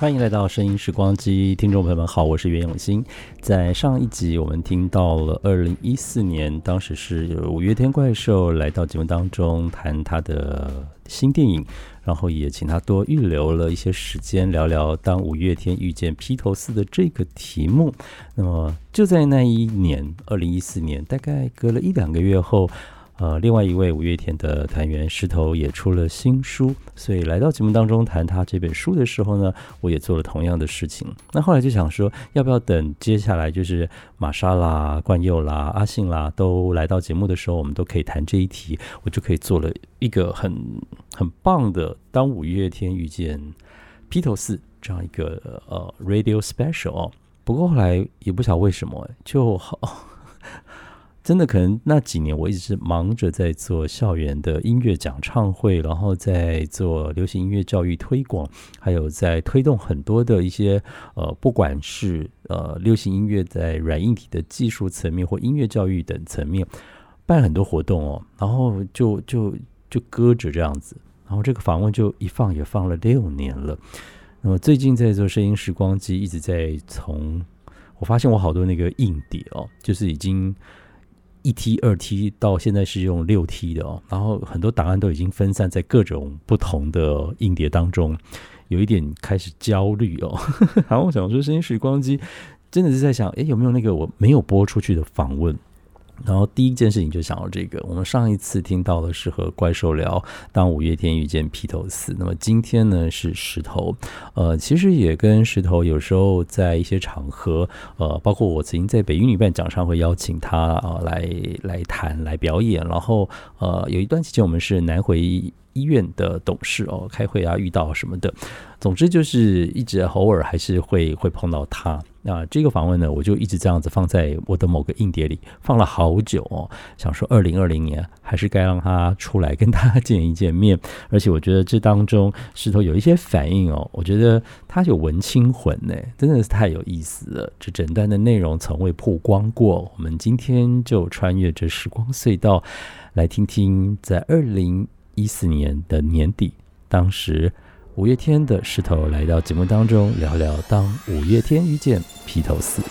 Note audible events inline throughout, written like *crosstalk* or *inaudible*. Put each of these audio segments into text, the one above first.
欢迎来到声音时光机，听众朋友们好，我是袁永新。在上一集，我们听到了二零一四年，当时是五月天怪兽来到节目当中谈他的新电影，然后也请他多预留了一些时间聊聊当五月天遇见披头士的这个题目。那么就在那一年，二零一四年，大概隔了一两个月后。呃，另外一位五月天的团员石头也出了新书，所以来到节目当中谈他这本书的时候呢，我也做了同样的事情。那后来就想说，要不要等接下来就是玛莎啦、冠佑啦、阿信啦都来到节目的时候，我们都可以谈这一题，我就可以做了一个很很棒的当五月天遇见披头四这样一个呃 radio special。不过后来也不晓得为什么就好。真的可能那几年我一直是忙着在做校园的音乐讲唱会，然后在做流行音乐教育推广，还有在推动很多的一些呃，不管是呃流行音乐在软硬体的技术层面或音乐教育等层面办很多活动哦，然后就就就搁着这样子，然后这个访问就一放也放了六年了。那么最近在做声音时光机，一直在从我发现我好多那个硬碟哦，就是已经。一 T 二 T 到现在是用六 T 的哦，然后很多档案都已经分散在各种不同的硬碟当中，有一点开始焦虑哦。*laughs* 然后我想说，声音时光机真的是在想，哎，有没有那个我没有播出去的访问？然后第一件事情就想到这个，我们上一次听到的是和怪兽聊，当五月天遇见披头四。那么今天呢是石头，呃，其实也跟石头有时候在一些场合，呃，包括我曾经在北音女伴讲上会邀请他啊来来谈来表演，然后呃有一段期间我们是南回医院的董事哦开会啊遇到什么的，总之就是一直偶尔还是会会碰到他。那这个访问呢，我就一直这样子放在我的某个硬碟里，放了好久哦。想说二零二零年还是该让他出来跟大家见一见面。*laughs* 而且我觉得这当中石头有一些反应哦，我觉得他有文青魂呢，真的是太有意思了。这整段的内容从未曝光过，我们今天就穿越这时光隧道，来听听在二零一四年的年底，当时。五月天的石头来到节目当中，聊聊当五月天遇见披头四。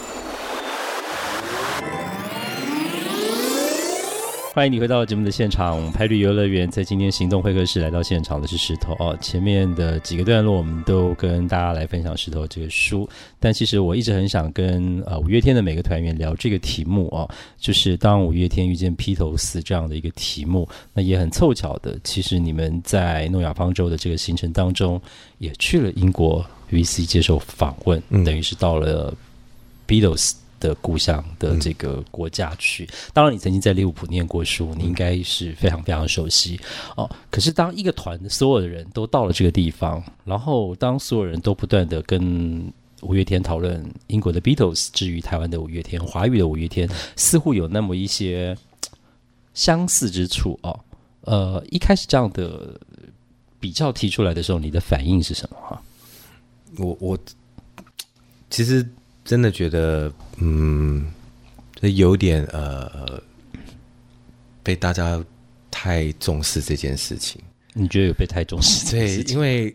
欢迎你回到节目的现场，拍旅游乐园在今天行动会客室来到现场的是石头哦。前面的几个段落，我们都跟大家来分享石头这个书，但其实我一直很想跟呃五月天的每个团员聊这个题目哦，就是当五月天遇见披头四这样的一个题目。那也很凑巧的，其实你们在诺亚方舟的这个行程当中，也去了英国 VC 接受访问，等于是到了 Beatles。的故乡的这个国家去，当然你曾经在利物浦念过书，你应该是非常非常熟悉哦。可是当一个团所有的人都到了这个地方，然后当所有人都不断的跟五月天讨论英国的 Beatles，至于台湾的五月天、华语的五月天，似乎有那么一些相似之处哦。呃，一开始这样的比较提出来的时候，你的反应是什么？哈，我我其实。真的觉得，嗯，这有点呃，被大家太重视这件事情。你觉得有被太重视？对，因为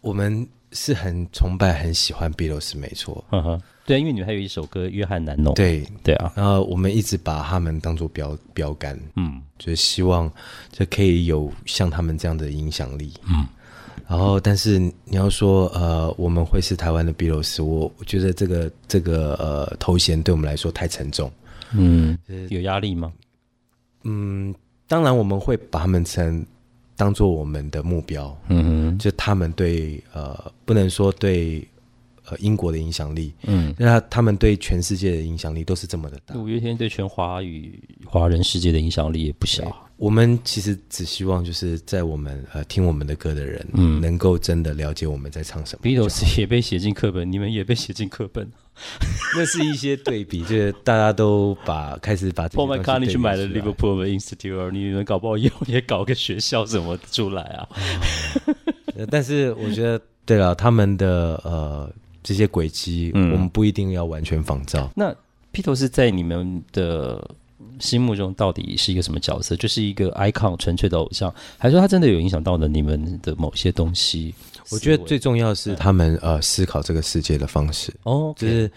我们是很崇拜、很喜欢 Beatles，没错。嗯哼，对，因为你们还有一首歌《约翰南农》。对对啊，然后我们一直把他们当做标标杆，嗯，就是希望就可以有像他们这样的影响力，嗯。然后，但是你要说，呃，我们会是台湾的 Beatles，我我觉得这个这个呃头衔对我们来说太沉重，嗯，有压力吗？嗯，当然我们会把他们成当做我们的目标，嗯哼，就他们对呃不能说对呃英国的影响力，嗯，那他们对全世界的影响力都是这么的大。五月天对全华语华人世界的影响力也不小。我们其实只希望就是在我们呃听我们的歌的人，嗯，能够真的了解我们在唱什么。Beatles 也被写进课本，你们也被写进课本。*laughs* 那是一些对比，就是大家都把开始把 Paul McCartney 去买了 Liverpool Institute，你们搞不好以后也搞个学校什么出来啊？*laughs* 但是我觉得，对了，他们的呃这些轨迹，我们不一定要完全仿照。那披头士在你们的心目中到底是一个什么角色？就是一个 icon 纯粹的偶像，还是说他真的有影响到了你们的某些东西？我觉得最重要是他们呃思考这个世界的方式。哦，就是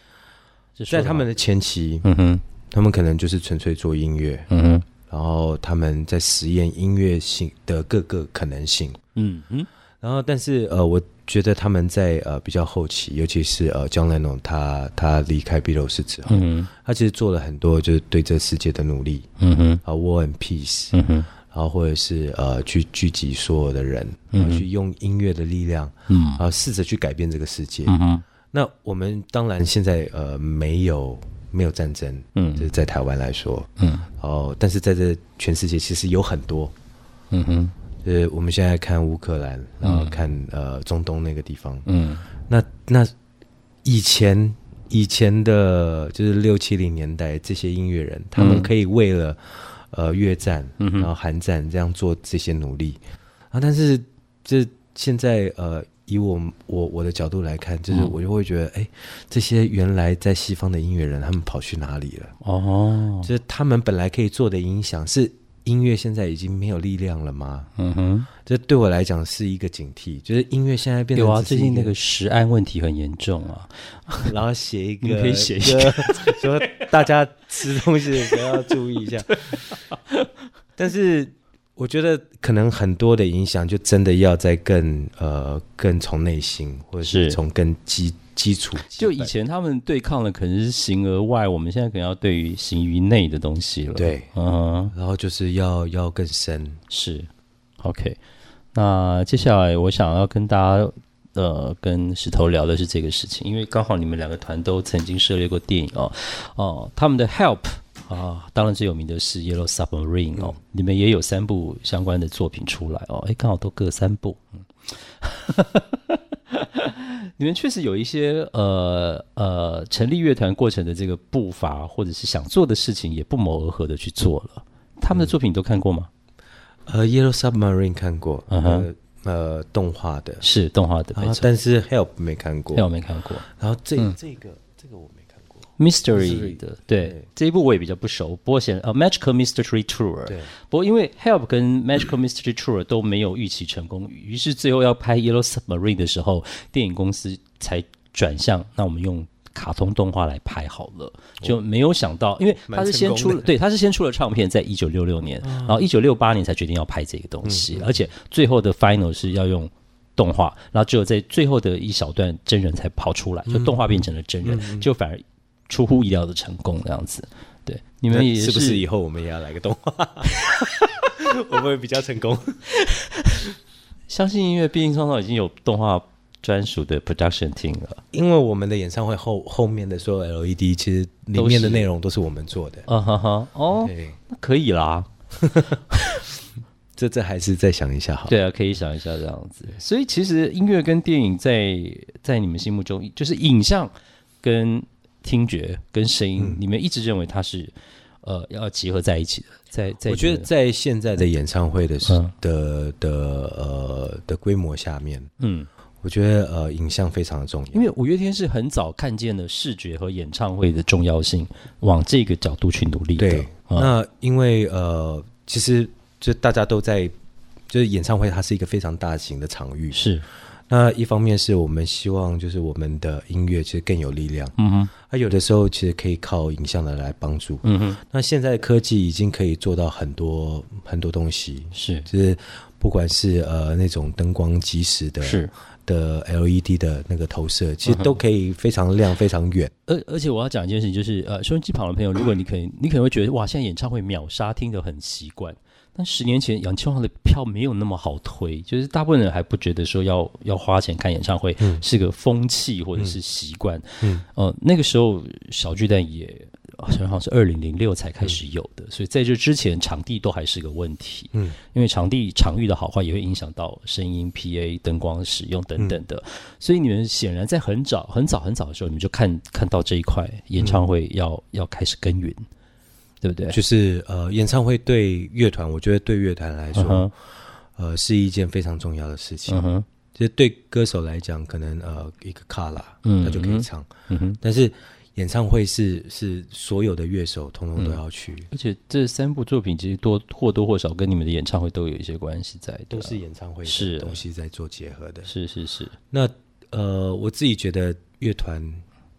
在他们的前期，嗯哼，他们可能就是纯粹做音乐，嗯哼，然后他们在实验音乐性的各个可能性，嗯哼，然后但是呃，我觉得他们在呃比较后期，尤其是呃江莱农他他离开 Beatles 之后，嗯。他其实做了很多就是对这世界的努力，嗯哼，啊，War and Peace，嗯哼。然后或者是呃去聚集所有的人，嗯，去用音乐的力量，嗯，啊试着去改变这个世界。嗯哼。那我们当然现在呃没有没有战争，嗯，就是在台湾来说，嗯，哦，但是在这全世界其实有很多，嗯哼，呃，我们现在看乌克兰，然后看呃中东那个地方，嗯，那那以前以前的就是六七零年代这些音乐人，他们可以为了。呃，越战，然后韩战这样做这些努力啊，但是这现在呃，以我我我的角度来看，就是我就会觉得，哎，这些原来在西方的音乐人，他们跑去哪里了？哦，就是他们本来可以做的影响是。音乐现在已经没有力量了吗？嗯哼，这对我来讲是一个警惕。就是音乐现在变得有啊，最近那个食安问题很严重啊。*laughs* 然后写一个，*laughs* 可以写一个，说大家吃东西的时候要注意一下。*laughs* 但是我觉得可能很多的影响，就真的要在更呃更从内心，或者是从更基。基础就以前他们对抗的可能是形而外，我们现在可能要对于形于内的东西了。对，嗯，然后就是要要更深。是，OK。那接下来我想要跟大家呃跟石头聊的是这个事情，因为刚好你们两个团都曾经涉猎过电影哦哦，他们的 Help 啊，当然最有名的是 Yellow Submarine 哦，你们也有三部相关的作品出来哦，哎，刚好都各三部，嗯。你们确实有一些呃呃成立乐团过程的这个步伐，或者是想做的事情，也不谋而合的去做了。他们的作品你都看过吗？呃，《Yellow Submarine》看过，呃呃，动画的是动画的，但是《Help》没看过，《Help》没看过。然后这这个这个我没。Mystery 的对这一部我也比较不熟，不过显呃 Magical Mystery Tour，对，不过因为 Help 跟 Magical Mystery Tour 都没有预期成功，于是最后要拍 Yellow Submarine 的时候，电影公司才转向，那我们用卡通动画来拍好了，就没有想到，因为他是先出了，对，他是先出了唱片，在一九六六年，然后一九六八年才决定要拍这个东西，而且最后的 Final 是要用动画，然后只有在最后的一小段真人才跑出来，就动画变成了真人，就反而。出乎意料的成功，这样子，对你们也是不是以后我们也要来个动画？*laughs* 会不会比较成功？*laughs* 相信音乐，毕竟创造已经有动画专属的 production team 了。因为我们的演唱会后后面的所有 LED，其实里面的内容都是我们做的。嗯哈哈，哦，那可以啦。*laughs* 这这还是再想一下好。对啊，可以想一下这样子。所以其实音乐跟电影在在你们心目中，就是影像跟听觉跟声音，你们一直认为它是呃要结合在一起的。在在，我觉得在现在的演唱会的的的呃的规模下面，嗯，我觉得呃影像非常的重要。因为五月天是很早看见了视觉和演唱会的重要性，往这个角度去努力的。那因为呃，其实就大家都在，就是演唱会它是一个非常大型的场域，是。那一方面是我们希望，就是我们的音乐其实更有力量。嗯哼，啊，有的时候其实可以靠影像的来帮助。嗯哼，那现在科技已经可以做到很多很多东西，是，就是不管是呃那种灯光即时的，是的 LED 的那个投射，其实都可以非常亮、非常远。而而且我要讲一件事情，就是呃，收音机旁的朋友，如果你可以，你可能会觉得哇，现在演唱会秒杀，听得很习惯。但十年前，杨千嬅的票没有那么好推，就是大部分人还不觉得说要要花钱看演唱会是个风气或者是习惯。嗯，呃，那个时候小巨蛋也好像是二零零六才开始有的，所以在这之前场地都还是个问题。嗯，因为场地场域的好坏也会影响到声音、PA、灯光使用等等的。所以你们显然在很早、很早、很早的时候，你们就看看到这一块演唱会要要开始耕耘，对不对？就是呃，演唱会对乐团，我觉得对乐团来说，呃，是一件非常重要的事情。嗯哼，其实对歌手来讲，可能呃一个卡拉，嗯，他就可以唱。嗯哼，但是。演唱会是是所有的乐手通通都要去，而且这三部作品其实多或多或少跟你们的演唱会都有一些关系在，都是演唱会是东西在做结合的。是是是。那呃，我自己觉得乐团，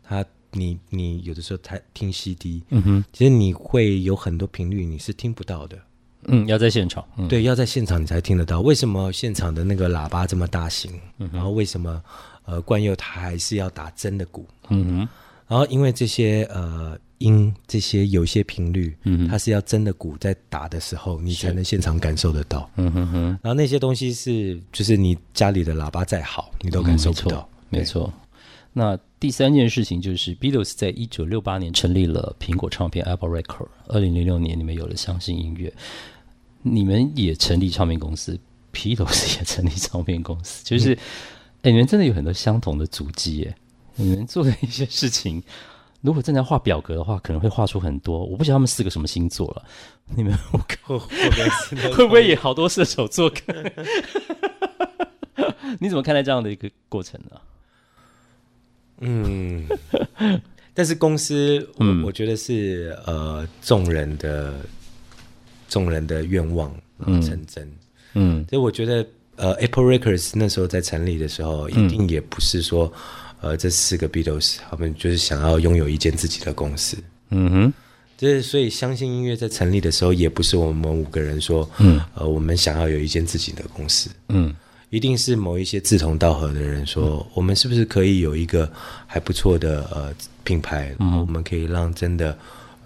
他你你有的时候他听 CD，嗯哼，其实你会有很多频率你是听不到的。嗯，要在现场，对，要在现场你才听得到。为什么现场的那个喇叭这么大型？然后为什么呃冠佑他还是要打真的鼓？嗯哼。然后，因为这些呃音，这些有些频率，嗯，它是要真的鼓在打的时候，你才能现场感受得到。嗯哼哼。然后那些东西是，就是你家里的喇叭再好，你都感受不到。没错。那第三件事情就是，Beatles 在一九六八年成立了苹果唱片 Apple Record，二零零六年你们有了相信音乐，你们也成立唱片公司，Beatles 也成立唱片公司，就是，哎，你们真的有很多相同的足迹耶。你们做的一些事情，*laughs* 如果正在画表格的话，可能会画出很多。我不晓得他们四个什么星座了。你们 *laughs* 会会不会也好多射手座？*laughs* 你怎么看待这样的一个过程呢？嗯，但是公司，我我觉得是呃众人的众人的愿望成真。嗯，所以我觉得呃 Apple Records 那时候在成立的时候，一定也不是说。呃，这四个 Beatles，他们就是想要拥有一间自己的公司。嗯哼，这所以相信音乐在成立的时候，也不是我们五个人说，嗯，呃，我们想要有一间自己的公司。嗯，一定是某一些志同道合的人说，我们是不是可以有一个还不错的呃品牌，然后我们可以让真的。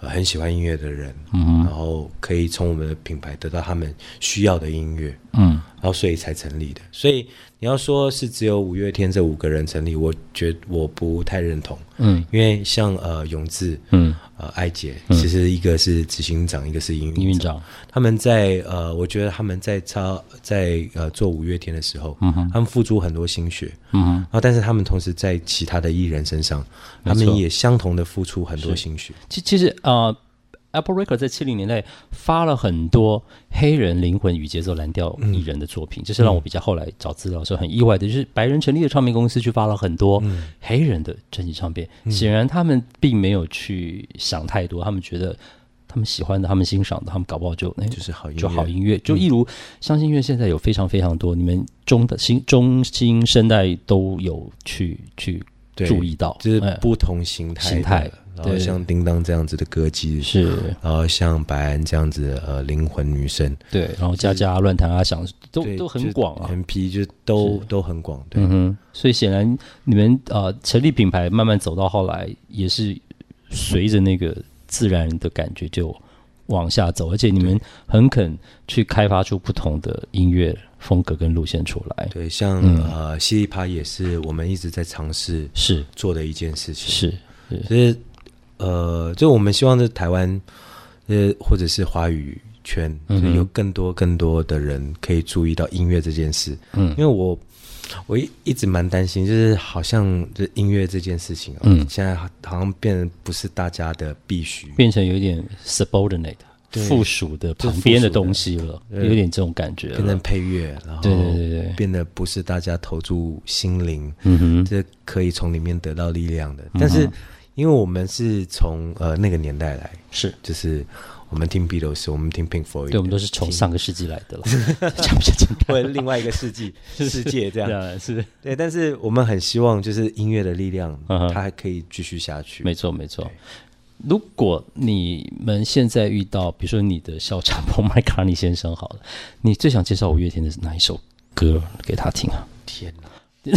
很喜欢音乐的人，嗯然后可以从我们的品牌得到他们需要的音乐，嗯，然后所以才成立的。所以你要说是只有五月天这五个人成立，我觉我不太认同，嗯，因为像呃永志，嗯。呃，艾姐其实一个是执行长，一个是营运长。他们在呃，我觉得他们在超在呃做五月天的时候，嗯哼，他们付出很多心血，嗯哼。然后，但是他们同时在其他的艺人身上，他们也相同的付出很多心血。其其实啊。Apple Records 在七零年代发了很多黑人灵魂与节奏蓝调艺人的作品，这是让我比较后来找资料时候很意外的，就是白人成立的唱片公司去发了很多黑人的专辑唱片。显然他们并没有去想太多，他们觉得他们喜欢的、他们欣赏的，他们搞不好就那就是好就好音乐。就一如相信音乐现在有非常非常多，你们中的新中新生代都有去去注意到，就是不同形态形态。然后像叮当这样子的歌姬是，然后像白安这样子呃灵魂女生对，然后佳佳乱弹阿翔都都很广啊，很皮就都都很广，对。嗯哼，所以显然你们呃成立品牌慢慢走到后来也是随着那个自然的感觉就往下走，而且你们很肯去开发出不同的音乐风格跟路线出来，对，像呃西利帕也是我们一直在尝试是。做的一件事情，是其实。呃，就我们希望在台湾，呃，或者是华语圈，有更多更多的人可以注意到音乐这件事。嗯，因为我我一一直蛮担心，就是好像这音乐这件事情，嗯，现在好像变得不是大家的必须，变成有点 subordinate 附属的旁边的东西了，有点这种感觉，变成配乐，然后对对对对，变得不是大家投注心灵，嗯哼，这可以从里面得到力量的，但是。因为我们是从呃那个年代来，是就是我们听 Beatles，我们听 Pink Floyd，对，我们都是从上个世纪来的了，*laughs* 讲不讲？或者另外一个世纪 *laughs* 世界这样，*laughs* 是对。但是我们很希望就是音乐的力量，它还可以继续下去。没错，没错。如果你们现在遇到，比如说你的校长 Paul McCartney 先生，好了，你最想介绍五月天的哪一首歌给他听啊？天哪！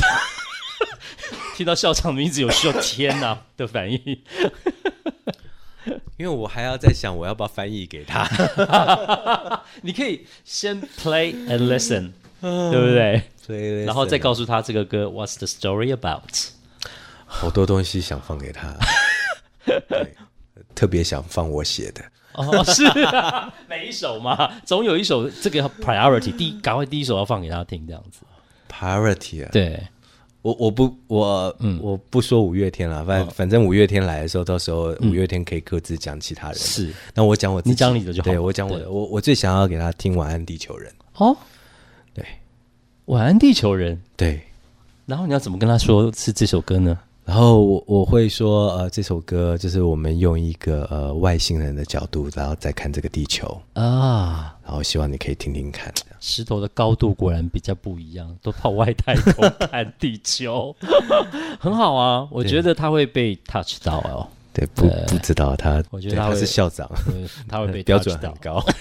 听到校长名字有需要天哪 *laughs* 的反应，*laughs* 因为我还要在想我要不要翻译给他。*laughs* 你可以先 play and listen，对不对？然后再告诉他这个歌 What's the story about？好多东西想放给他。特别想放我写的。哦，是每一首嘛，总有一首这个 priority，第一赶快第一首要放给大家听，这样子。priority 啊，对，我我不我嗯我不说五月天了，反反正五月天来的时候，到时候五月天可以各自讲其他人。是，那我讲我你讲你的就好。对我讲我的，我我最想要给他听《晚安地球人》。哦，对，《晚安地球人》对，然后你要怎么跟他说是这首歌呢？然后我我会说，呃，这首歌就是我们用一个呃外星人的角度，然后再看这个地球啊，然后希望你可以听听看。石头的高度果然比较不一样，都跑外太空看地球，*laughs* 很好啊，我觉得他会被 touch 到哦。对，不不知道他，我觉得他是校长，*laughs* 他会被标准很高。*laughs*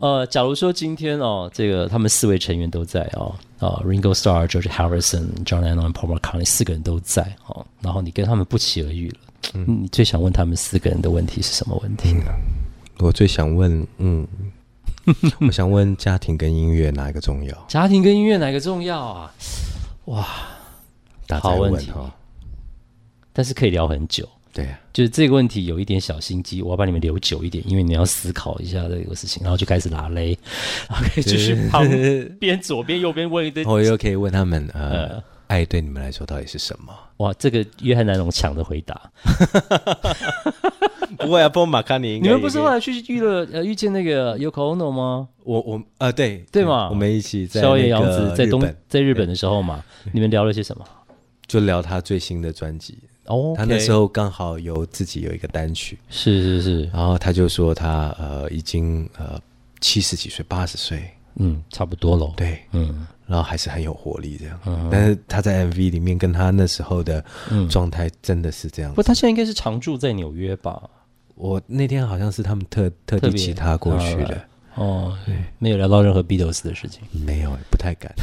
呃，假如说今天哦，这个他们四位成员都在哦，啊，Ringo Starr、George Harrison、John Lennon、Paul McCartney 四个人都在哦，然后你跟他们不期而遇了，嗯，你最想问他们四个人的问题是什么问题呢？我最想问，嗯，*laughs* 我想问家庭跟音乐哪一个重要？家庭跟音乐哪个重要啊？哇，好问题但是可以聊很久，对啊，就是这个问题有一点小心机，我要把你们留久一点，因为你要思考一下这个事情，然后就开始拉勒，*laughs* 然后可以继续旁边左边右边问一堆，*laughs* 我又可以问他们，*laughs* 呃，爱对你们来说到底是什么？哇，这个约翰南龙抢的回答，不会啊，波马卡尼，你们不是后来去遇了呃遇见那个 Yoko Ono 吗？我我呃对对嘛，我们一起在萧炎阳子在东在日本的时候嘛，你们聊了些什么？就聊他最新的专辑。哦，他那时候刚好有自己有一个单曲，是是是，然后他就说他呃已经呃七十几岁八十岁，嗯，差不多了，对，嗯，然后还是很有活力这样，嗯，但是他在 MV 里面跟他那时候的状态真的是这样，不，他现在应该是常住在纽约吧？我那天好像是他们特特地请他过去的，哦，对，没有聊到任何 Beatles 的事情，没有，不太敢。*laughs*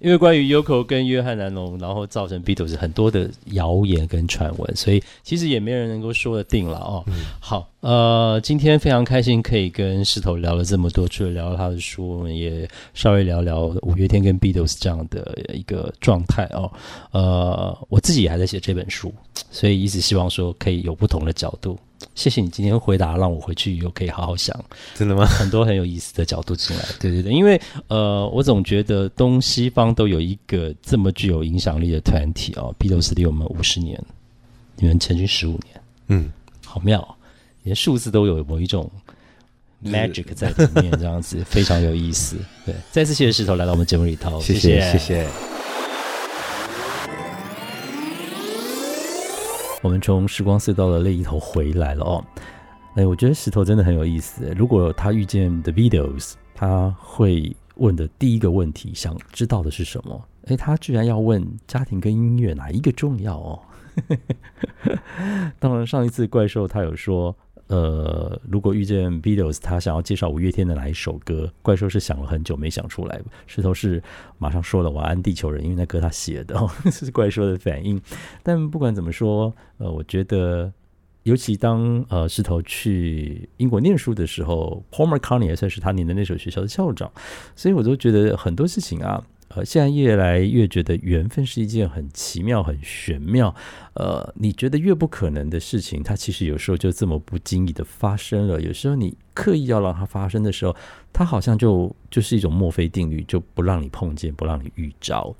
因为关于 Yoko 跟约翰南龙，然后造成 Beatles 很多的谣言跟传闻，所以其实也没人能够说得定了哦。好，呃，今天非常开心可以跟石头聊了这么多，除了聊他的书，我们也稍微聊聊五月天跟 Beatles 这样的一个状态哦。呃，我自己也还在写这本书，所以一直希望说可以有不同的角度。谢谢你今天回答，让我回去以后可以好好想。真的吗？很多很有意思的角度进来。对对对，因为呃，我总觉得东西方都有一个这么具有影响力的团体哦，B 六四离我们五十年，你们成军十五年，嗯，好妙，连数字都有某一种 magic 在里面，这样子非常有意思。对，再次谢谢石头来到我们节目里头，谢谢谢谢。我们从时光隧道的另一头回来了哦，哎，我觉得石头真的很有意思。如果他遇见 The Beatles，他会问的第一个问题，想知道的是什么？哎，他居然要问家庭跟音乐哪一个重要哦？*laughs* 当然，上一次怪兽他有说。呃，如果遇见 Beatles，他想要介绍五月天的哪一首歌？怪兽是想了很久没想出来，石头是马上说了《晚安地球人》，因为那歌他写的，*laughs* 这是怪兽的反应。但不管怎么说，呃，我觉得，尤其当呃石头去英国念书的时候，Paul McCartney 也算是他念的那所学校的校长，所以我都觉得很多事情啊。呃，现在越来越觉得缘分是一件很奇妙、很玄妙。呃，你觉得越不可能的事情，它其实有时候就这么不经意的发生了。有时候你刻意要让它发生的时候，它好像就就是一种墨菲定律，就不让你碰见，不让你遇着。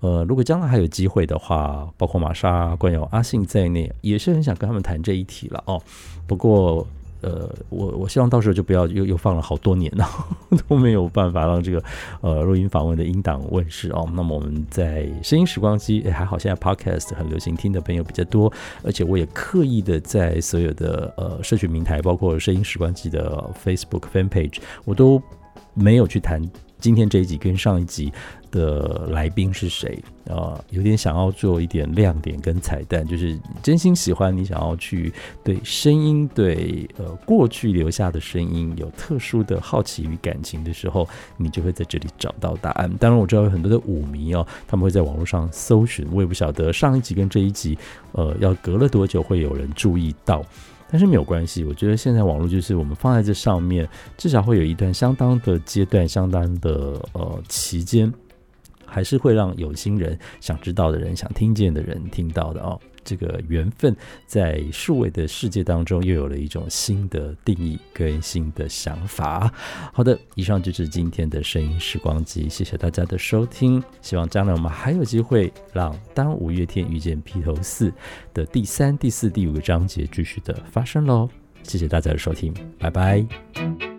呃，如果将来还有机会的话，包括玛莎、关友、阿信在内，也是很想跟他们谈这一题了哦。不过。呃，我我希望到时候就不要又又放了好多年了，*laughs* 都没有办法让这个呃录音访问的音档问世哦。那么我们在声音时光机，哎，还好现在 podcast 很流行，听的朋友比较多，而且我也刻意的在所有的呃社群平台，包括声音时光机的 Facebook fan page，我都没有去谈今天这一集跟上一集。的来宾是谁啊？有点想要做一点亮点跟彩蛋，就是真心喜欢你，想要去对声音、对呃过去留下的声音有特殊的好奇与感情的时候，你就会在这里找到答案。当然，我知道有很多的舞迷哦，他们会在网络上搜寻，我也不晓得上一集跟这一集呃要隔了多久会有人注意到，但是没有关系。我觉得现在网络就是我们放在这上面，至少会有一段相当的阶段、相当的呃期间。还是会让有心人、想知道的人、想听见的人听到的哦。这个缘分，在数位的世界当中又有了一种新的定义跟新的想法。好的，以上就是今天的声音时光机，谢谢大家的收听。希望将来我们还有机会让当五月天遇见披头四的第三、第四、第五个章节继续的发生喽。谢谢大家的收听，拜拜。